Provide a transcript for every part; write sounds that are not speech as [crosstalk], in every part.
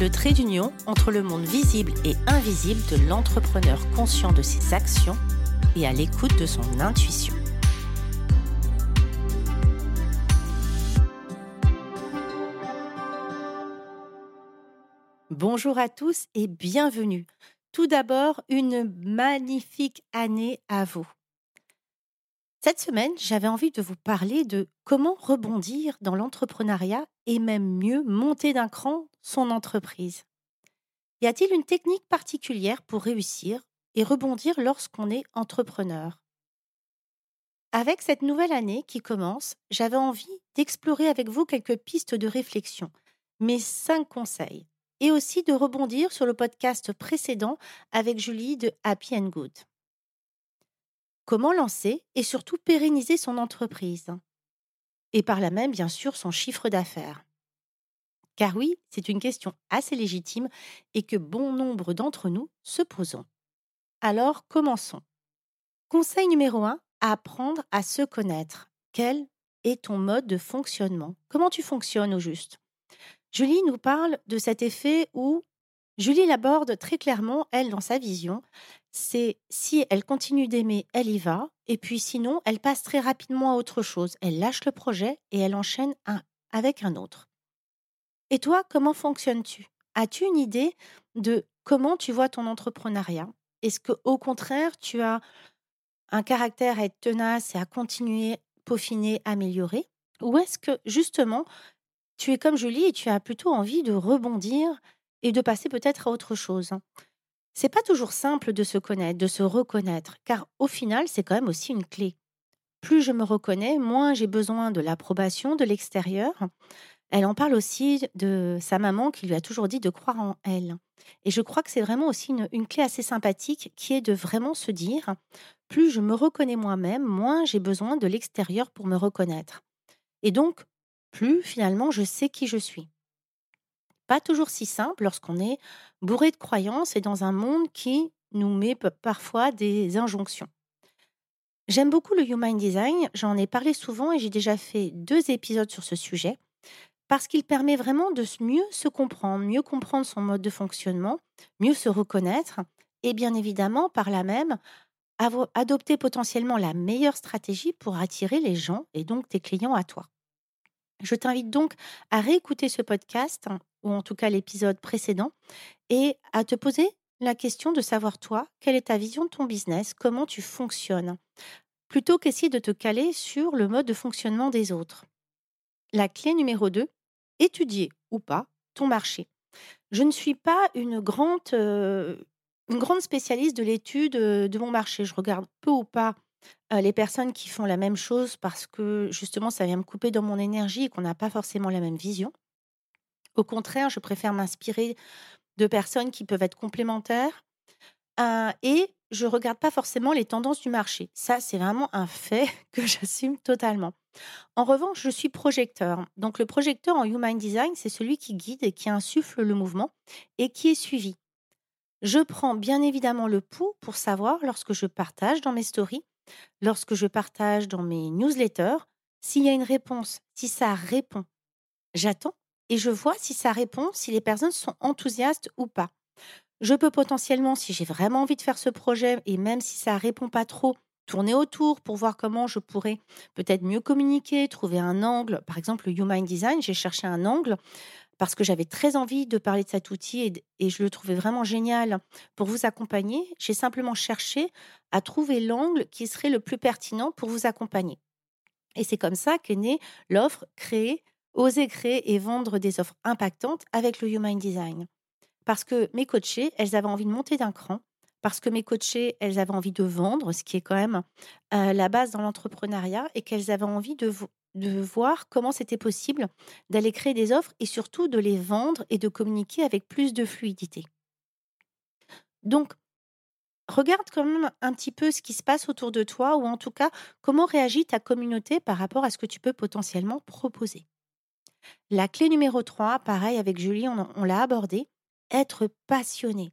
le trait d'union entre le monde visible et invisible de l'entrepreneur conscient de ses actions et à l'écoute de son intuition. Bonjour à tous et bienvenue. Tout d'abord, une magnifique année à vous. Cette semaine, j'avais envie de vous parler de comment rebondir dans l'entrepreneuriat et même mieux monter d'un cran son entreprise. Y a-t-il une technique particulière pour réussir et rebondir lorsqu'on est entrepreneur? Avec cette nouvelle année qui commence, j'avais envie d'explorer avec vous quelques pistes de réflexion, mes cinq conseils, et aussi de rebondir sur le podcast précédent avec Julie de Happy and Good. Comment lancer et surtout pérenniser son entreprise? Et par là même, bien sûr, son chiffre d'affaires. Car oui, c'est une question assez légitime et que bon nombre d'entre nous se posons. Alors, commençons. Conseil numéro 1, apprendre à se connaître. Quel est ton mode de fonctionnement? Comment tu fonctionnes au juste? Julie nous parle de cet effet où Julie l'aborde très clairement, elle, dans sa vision, c'est si elle continue d'aimer, elle y va, et puis sinon, elle passe très rapidement à autre chose. Elle lâche le projet et elle enchaîne un avec un autre. Et toi, comment fonctionnes-tu? As-tu une idée de comment tu vois ton entrepreneuriat? Est-ce que au contraire, tu as un caractère à être tenace et à continuer, peaufiner, améliorer? Ou est-ce que justement, tu es comme Julie et tu as plutôt envie de rebondir et de passer peut-être à autre chose? C'est pas toujours simple de se connaître, de se reconnaître, car au final, c'est quand même aussi une clé. Plus je me reconnais, moins j'ai besoin de l'approbation de l'extérieur. Elle en parle aussi de sa maman qui lui a toujours dit de croire en elle. Et je crois que c'est vraiment aussi une, clé assez sympathique qui est de vraiment se dire, plus je me reconnais moi-même, moins j'ai besoin de l'extérieur pour me reconnaître. Et donc, plus finalement je sais qui je suis pas toujours si simple lorsqu'on est bourré de croyances et dans un monde qui nous met parfois des injonctions. J'aime beaucoup le Human Design, j'en ai parlé souvent et j'ai déjà fait deux épisodes sur ce sujet, parce qu'il permet vraiment de mieux se comprendre, mieux comprendre son mode de fonctionnement, mieux se reconnaître et bien évidemment par là même adopter potentiellement la meilleure stratégie pour attirer les gens et donc tes clients à toi. Je t'invite donc à réécouter ce podcast, ou en tout cas l'épisode précédent, et à te poser la question de savoir toi, quelle est ta vision de ton business, comment tu fonctionnes, plutôt qu'essayer de te caler sur le mode de fonctionnement des autres. La clé numéro 2, étudier ou pas ton marché. Je ne suis pas une grande, spécialiste de l'étude de mon marché. Je regarde peu ou pas les personnes qui font la même chose parce que justement ça vient me couper dans mon énergie et qu'on n'a pas forcément la même vision. Au contraire, je préfère m'inspirer de personnes qui peuvent être complémentaires, et je regarde pas forcément les tendances du marché. Ça, c'est vraiment un fait [laughs] que j'assume totalement. En revanche, je suis projecteur. Donc le projecteur en Human Design, c'est celui qui guide et qui insuffle le mouvement et qui est suivi. Je prends bien évidemment le pouls pour savoir lorsque je partage dans mes stories lorsque je partage dans mes newsletters, s'il y a une réponse, si ça répond, j'attends et je vois si ça répond, si les personnes sont enthousiastes ou pas. Je peux potentiellement, si j'ai vraiment envie de faire ce projet, et même si ça répond pas trop, tourner autour pour voir comment je pourrais peut-être mieux communiquer, trouver un angle. Par exemple, le Human Design, j'ai cherché un angle parce que j'avais très envie de parler de cet outil et, je le trouvais vraiment génial pour vous accompagner. J'ai simplement cherché à trouver l'angle qui serait le plus pertinent pour vous accompagner. Et c'est comme ça qu'est née l'offre créer, oser créer et vendre des offres impactantes avec le Human Design. Parce que mes coachés, elles avaient envie de monter d'un cran, parce que mes coachés, elles avaient envie de vendre, ce qui est quand même euh, la base dans l'entrepreneuriat, et qu'elles avaient envie de, de voir comment c'était possible d'aller créer des offres et surtout de les vendre et de communiquer avec plus de fluidité. Donc, regarde quand même un petit peu ce qui se passe autour de toi ou en tout cas, comment réagit ta communauté par rapport à ce que tu peux potentiellement proposer. La clé numéro 3, pareil avec Julie, on, on l'a abordé, être passionné.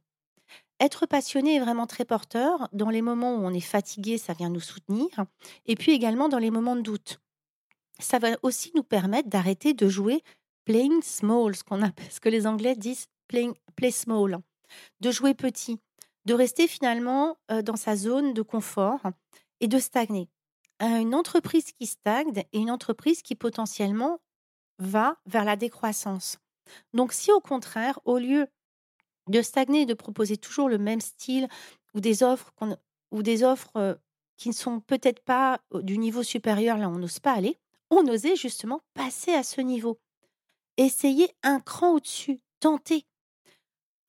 Être passionné est vraiment très porteur. Dans les moments où on est fatigué, ça vient nous soutenir. Et puis également dans les moments de doute. Ça va aussi nous permettre d'arrêter de jouer playing small, ce, qu'on appelle, ce que les Anglais disent playing, play small, de jouer petit, de rester finalement dans sa zone de confort et de stagner. Une entreprise qui stagne est une entreprise qui potentiellement va vers la décroissance. Donc si au contraire, au lieu de stagner et de proposer toujours le même style ou des offres, ou des offres qui ne sont peut-être pas du niveau supérieur, là on n'ose pas aller, on osait justement passer à ce niveau. Essayer un cran au-dessus, tenter.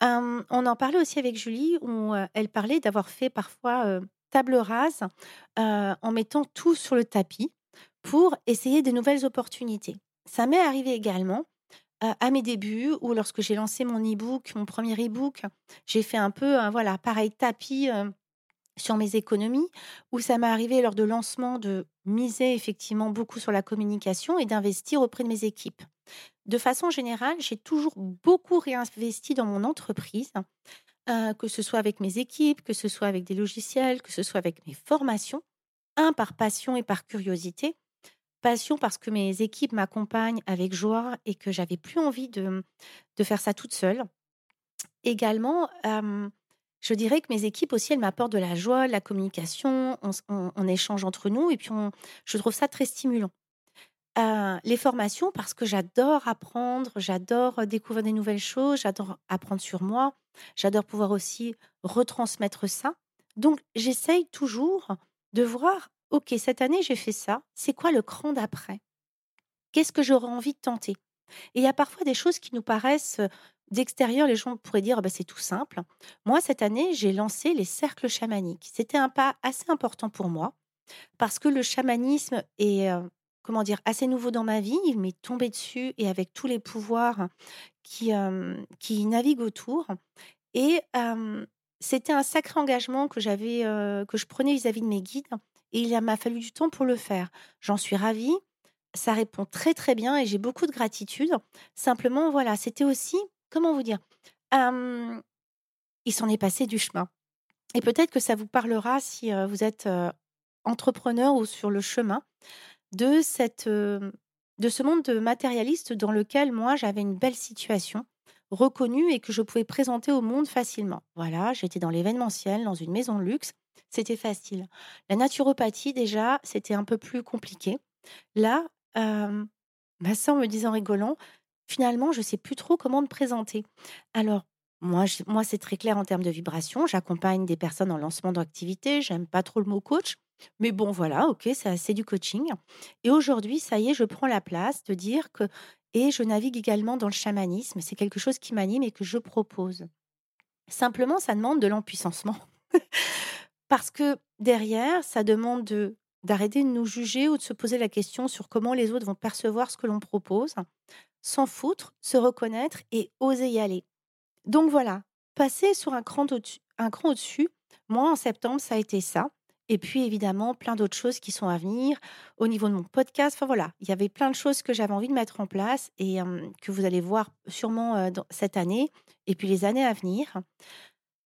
on en parlait aussi avec Julie, où elle parlait d'avoir fait parfois table rase en mettant tout sur le tapis pour essayer de nouvelles opportunités. Ça m'est arrivé également à mes débuts ou lorsque j'ai lancé mon e-book, mon premier e-book, j'ai fait un peu, voilà, pareil, tapis sur mes économies, où ça m'est arrivé lors de lancement de miser effectivement beaucoup sur la communication et d'investir auprès de mes équipes. De façon générale, j'ai toujours beaucoup réinvesti dans mon entreprise, que ce soit avec mes équipes, que ce soit avec des logiciels, que ce soit avec mes formations, un par passion et par curiosité, Passion parce que mes équipes m'accompagnent avec joie et que j'avais plus envie de, de faire ça toute seule. Également, je dirais que mes équipes aussi, elles m'apportent de la joie, de la communication, on, échange entre nous et puis je trouve ça très stimulant. les formations, parce que j'adore apprendre, j'adore découvrir des nouvelles choses, j'adore apprendre sur moi, j'adore pouvoir aussi retransmettre ça. Donc, j'essaye toujours de voir OK, cette année, j'ai fait ça. C'est quoi le cran d'après? Qu'est-ce que j'aurais envie de tenter? Et il y a parfois des choses qui nous paraissent d'extérieur, les gens pourraient dire bah, c'est tout simple. Moi, cette année, j'ai lancé les cercles chamaniques. C'était un pas assez important pour moi parce que le chamanisme est comment dire assez nouveau dans ma vie. Il m'est tombé dessus et avec tous les pouvoirs qui, qui naviguent autour. Et c'était un sacré engagement que j'avais, que je prenais vis-à-vis de mes guides et il m'a fallu du temps pour le faire. J'en suis ravie. Ça répond très très bien et j'ai beaucoup de gratitude. Simplement, voilà, c'était aussi, comment vous dire, il s'en est passé du chemin. Et peut-être que ça vous parlera si vous êtes entrepreneur ou sur le chemin de, cette, de ce monde matérialiste dans lequel moi j'avais une belle situation reconnue et que je pouvais présenter au monde facilement. Voilà, j'étais dans l'événementiel, dans une maison de luxe c'était facile. La naturopathie, déjà, c'était un peu plus compliqué. Là, ma soeur me disant rigolant, finalement, je ne sais plus trop comment me présenter. Alors, moi, moi c'est très clair en termes de vibration. J'accompagne des personnes en lancement d'activité. J'aime pas trop le mot coach. Mais bon, voilà, ok, c'est du coaching. Et aujourd'hui, ça y est, je prends la place de dire que, et je navigue également dans le chamanisme. C'est quelque chose qui m'anime et que je propose. Simplement, ça demande de l'empuissancement. [laughs] Parce que derrière, ça demande de d'arrêter de nous juger ou de se poser la question sur comment les autres vont percevoir ce que l'on propose, s'en foutre, se reconnaître et oser y aller. Donc voilà, passer sur un cran au-dessus. Un cran au-dessus. Moi, en septembre, ça a été ça. Et puis, évidemment, plein d'autres choses qui sont à venir au niveau de mon podcast. Enfin voilà, il y avait plein de choses que j'avais envie de mettre en place et que vous allez voir sûrement cette année et puis les années à venir.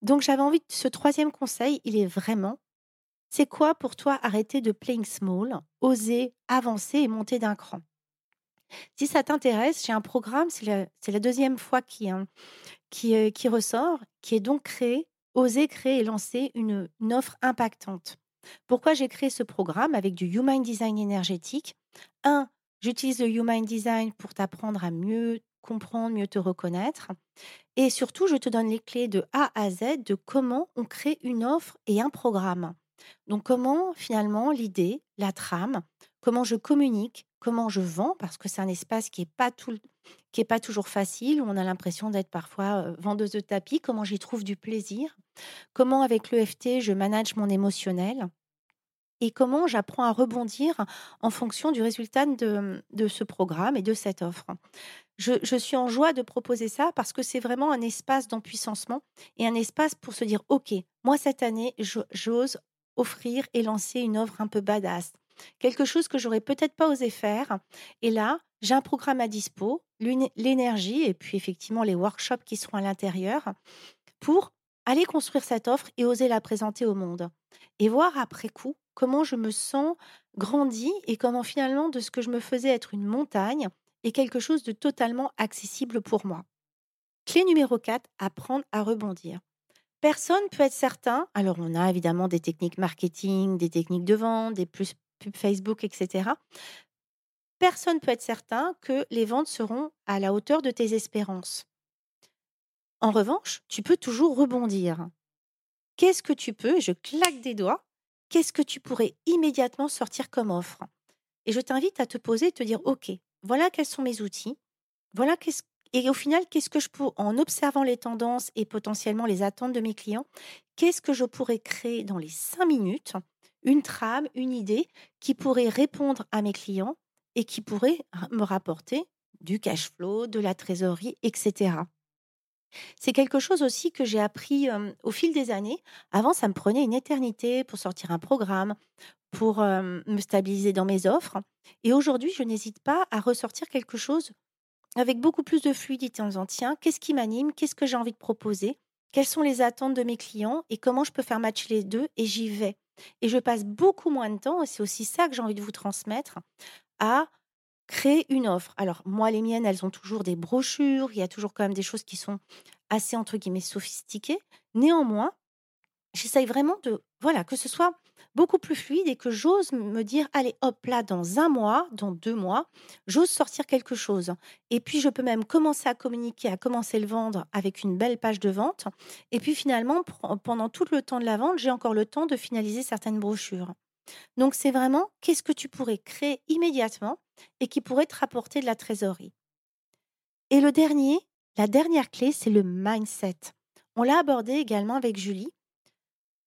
Donc j'avais envie de ce troisième conseil, il est vraiment, c'est quoi pour toi arrêter de playing small, oser avancer et monter d'un cran? Si ça t'intéresse, j'ai un programme, c'est la, deuxième fois qui, hein, euh, qui, ressort, qui est donc créé, oser créer et lancer une, une offre impactante. Pourquoi j'ai créé ce programme avec du Human Design énergétique? Un, j'utilise le Human Design pour t'apprendre à mieux comprendre, mieux te reconnaître. Et surtout, je te donne les clés de A à Z de comment on crée une offre et un programme. Donc comment finalement l'idée, la trame, comment je communique, comment je vends, parce que c'est un espace qui n'est pas, est pas toujours facile, où on a l'impression d'être parfois vendeuse de tapis, comment j'y trouve du plaisir, comment avec l'EFT je manage mon émotionnel. Et comment j'apprends à rebondir en fonction du résultat de, ce programme et de cette offre. Je, je suis en joie de proposer ça parce que c'est vraiment un espace d'empuissancement et un espace pour se dire, OK, moi cette année, j'ose offrir et lancer une offre un peu badass. Quelque chose que j'aurais peut-être pas osé faire. Et là, j'ai un programme à dispo, l'énergie et puis effectivement les workshops qui seront à l'intérieur pour aller construire cette offre et oser la présenter au monde. Et voir après coup comment je me sens grandi et comment finalement de ce que je me faisais être une montagne est quelque chose de totalement accessible pour moi. Clé numéro 4, apprendre à rebondir. Personne peut être certain. Alors, on a évidemment des techniques marketing, des techniques de vente, des plus pubs Facebook, etc. Personne peut être certain que les ventes seront à la hauteur de tes espérances. En revanche, tu peux toujours rebondir. Qu'est-ce que tu peux, je claque des doigts, qu'est-ce que tu pourrais immédiatement sortir comme offre? Et je t'invite à te poser et te dire, OK, voilà quels sont mes outils, voilà qu'est-ce et au final, qu'est-ce que je peux, en observant les tendances et potentiellement les attentes de mes clients, qu'est-ce que je pourrais créer dans les cinq minutes, une trame, une idée qui pourrait répondre à mes clients et qui pourrait me rapporter du cash flow, de la trésorerie, etc. C'est quelque chose aussi que j'ai appris au fil des années. Avant, ça me prenait une éternité pour sortir un programme, pour me stabiliser dans mes offres. Et aujourd'hui, je n'hésite pas à ressortir quelque chose avec beaucoup plus de fluidité en disant tiens, qu'est-ce qui m'anime, qu'est-ce que j'ai envie de proposer, quelles sont les attentes de mes clients et comment je peux faire matcher les deux et j'y vais? Et je passe beaucoup moins de temps, et c'est aussi ça que j'ai envie de vous transmettre, à créer une offre. Alors moi, les miennes, elles ont toujours des brochures, il y a toujours quand même des choses qui sont assez, entre guillemets, sophistiquées. Néanmoins, j'essaye vraiment de, voilà, que ce soit beaucoup plus fluide et que j'ose me dire, allez, hop, là, dans un mois, dans deux mois, j'ose sortir quelque chose. Et puis, je peux même commencer à communiquer, à commencer le vendre avec une belle page de vente. Et puis, finalement, pendant tout le temps de la vente, j'ai encore le temps de finaliser certaines brochures. Donc, c'est vraiment qu'est-ce que tu pourrais créer immédiatement et qui pourrait te rapporter de la trésorerie? Et le dernier, la dernière clé, c'est le mindset. On l'a abordé également avec Julie.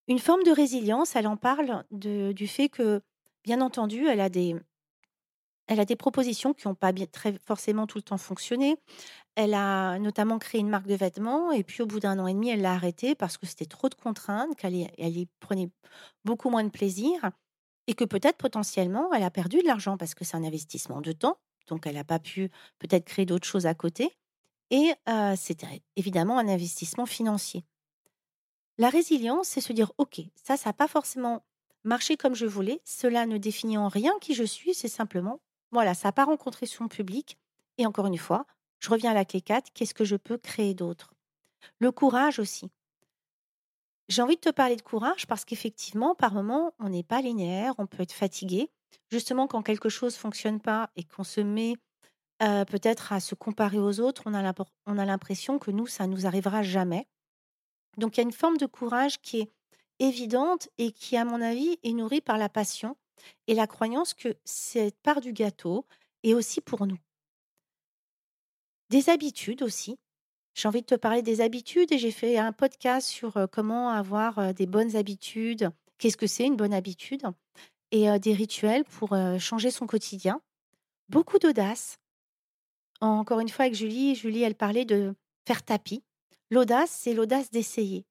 Une forme de résilience, elle en parle du fait que, bien entendu, elle a des, elle a des propositions qui n'ont pas très forcément tout le temps fonctionné. Elle a notamment créé une marque de vêtements et puis au bout d'un an et demi, elle l'a arrêtée parce que c'était trop de contraintes, qu'elle y, elle y prenait beaucoup moins de plaisir et que peut-être potentiellement, elle a perdu de l'argent parce que c'est un investissement de temps, donc elle n'a pas pu peut-être créer d'autres choses à côté. Et c'était évidemment un investissement financier. La résilience, c'est se dire, OK, ça, ça n'a pas forcément marché comme je voulais, cela ne définit en rien qui je suis, c'est simplement, voilà, ça n'a pas rencontré son public. Et encore une fois, je reviens à la clé 4, qu'est-ce que je peux créer d'autre? Le courage aussi. J'ai envie de te parler de courage parce qu'effectivement, par moments, on n'est pas linéaire, on peut être fatigué. Justement, quand quelque chose fonctionne pas et qu'on se met peut-être à se comparer aux autres, on a l'impression que nous, ça nous arrivera jamais. Donc, il y a une forme de courage qui est évidente et qui, à mon avis, est nourrie par la passion et la croyance que cette part du gâteau est aussi pour nous. Des habitudes aussi. J'ai envie de te parler des habitudes et j'ai fait un podcast sur comment avoir des bonnes habitudes. Qu'est-ce que c'est une bonne habitude? Et des rituels pour changer son quotidien. Beaucoup d'audace. Encore une fois avec Julie, Julie, elle parlait de faire tapis. L'audace, c'est l'audace d'essayer.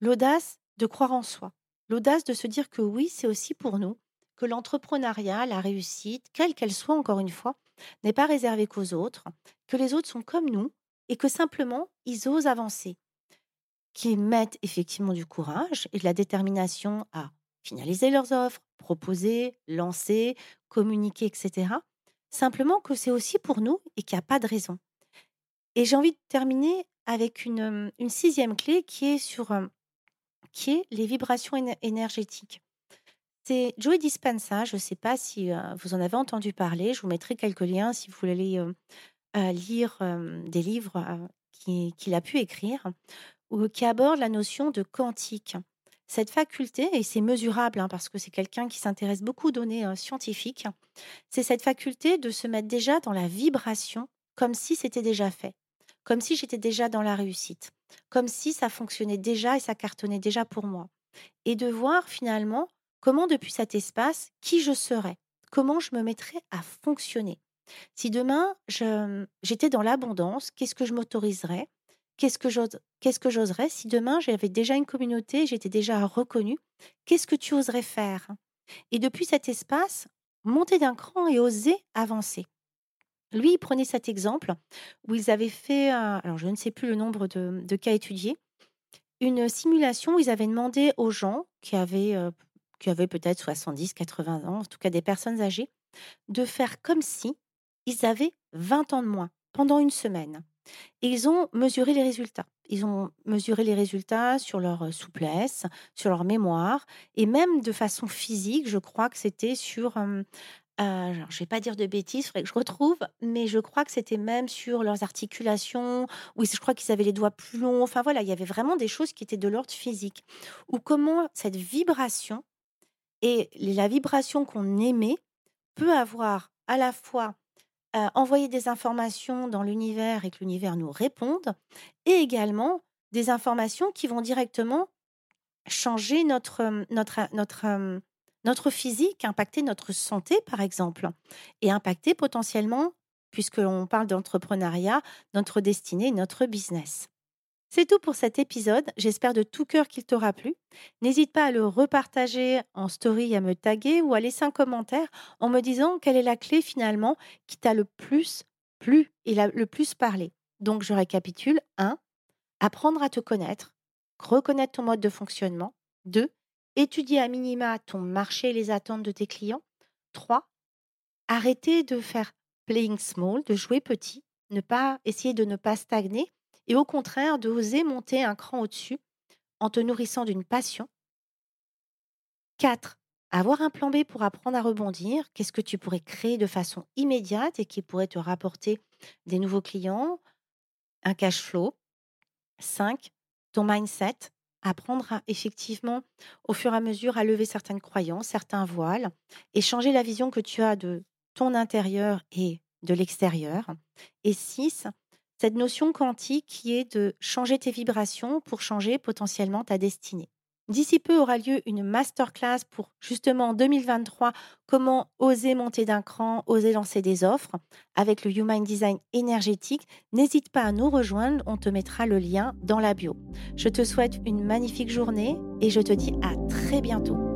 L'audace de croire en soi. L'audace de se dire que oui, c'est aussi pour nous, que l'entrepreneuriat, la réussite, quelle qu'elle soit encore une fois, n'est pas réservée qu'aux autres, que les autres sont comme nous et que simplement, ils osent avancer, qui mettent effectivement du courage et de la détermination à finaliser leurs offres, proposer, lancer, communiquer, etc. Simplement que c'est aussi pour nous et qu'il n'y a pas de raison. Et j'ai envie de terminer avec une, sixième clé qui est sur qui est les vibrations énergétiques. C'est Joey Dispenza, je ne sais pas si vous en avez entendu parler, je vous mettrai quelques liens si vous voulez lire des livres qu'il a pu écrire, ou qui abordent la notion de quantique. Cette faculté, et c'est mesurable hein, parce que c'est quelqu'un qui s'intéresse beaucoup aux données scientifiques, c'est cette faculté de se mettre déjà dans la vibration comme si c'était déjà fait, comme si j'étais déjà dans la réussite, comme si ça fonctionnait déjà et ça cartonnait déjà pour moi. Et de voir finalement comment depuis cet espace, qui je serais, comment je me mettrais à fonctionner. Si demain j'étais dans l'abondance, qu'est-ce que je m'autoriserais? Qu'est-ce que j'oserais? Si demain j'avais déjà une communauté, j'étais déjà reconnue Qu'est-ce que tu oserais faire? Et depuis cet espace, monter d'un cran et oser avancer. Lui, il prenait cet exemple où ils avaient fait, alors je ne sais plus le nombre de, cas étudiés, une simulation où ils avaient demandé aux gens qui avaient, euh, qui avaient peut-être 70, 80 ans, en tout cas des personnes âgées, de faire comme si ils avaient 20 ans de moins pendant une semaine. Et ils ont mesuré les résultats. Ils ont mesuré les résultats sur leur souplesse, sur leur mémoire, et même de façon physique, je crois que c'était sur... Je ne vais pas dire de bêtises, faudrait que je retrouve, mais je crois que c'était même sur leurs articulations, ou je crois qu'ils avaient les doigts plus longs. Enfin voilà, il y avait vraiment des choses qui étaient de l'ordre physique. Ou comment cette vibration et la vibration qu'on émet peut avoir à la fois envoyer des informations dans l'univers et que l'univers nous réponde, et également des informations qui vont directement changer notre, notre, notre, notre physique, impacter notre santé, par exemple, et impacter potentiellement, puisque l'on parle d'entrepreneuriat, notre destinée, notre business. C'est tout pour cet épisode. J'espère de tout cœur qu'il t'aura plu. N'hésite pas à le repartager en story, à me taguer ou à laisser un commentaire en me disant quelle est la clé finalement qui t'a le plus plu et le plus parlé. Donc je récapitule 1. Apprendre à te connaître, reconnaître ton mode de fonctionnement. 2. Étudier à minima ton marché et les attentes de tes clients. 3. Arrêter de faire playing small, de jouer petit, ne pas essayer de ne pas stagner et au contraire d'oser monter un cran au-dessus en te nourrissant d'une passion. 4. Avoir un plan B pour apprendre à rebondir. Qu'est-ce que tu pourrais créer de façon immédiate et qui pourrait te rapporter des nouveaux clients, un cash flow. 5. Ton mindset. Apprendre effectivement au fur et à mesure à lever certaines croyances, certains voiles et changer la vision que tu as de ton intérieur et de l'extérieur. Et 6 cette notion quantique qui est de changer tes vibrations pour changer potentiellement ta destinée. D'ici peu aura lieu une masterclass pour justement en 2023 comment oser monter d'un cran, oser lancer des offres avec le Human Design énergétique. N'hésite pas à nous rejoindre, on te mettra le lien dans la bio. Je te souhaite une magnifique journée et je te dis à très bientôt.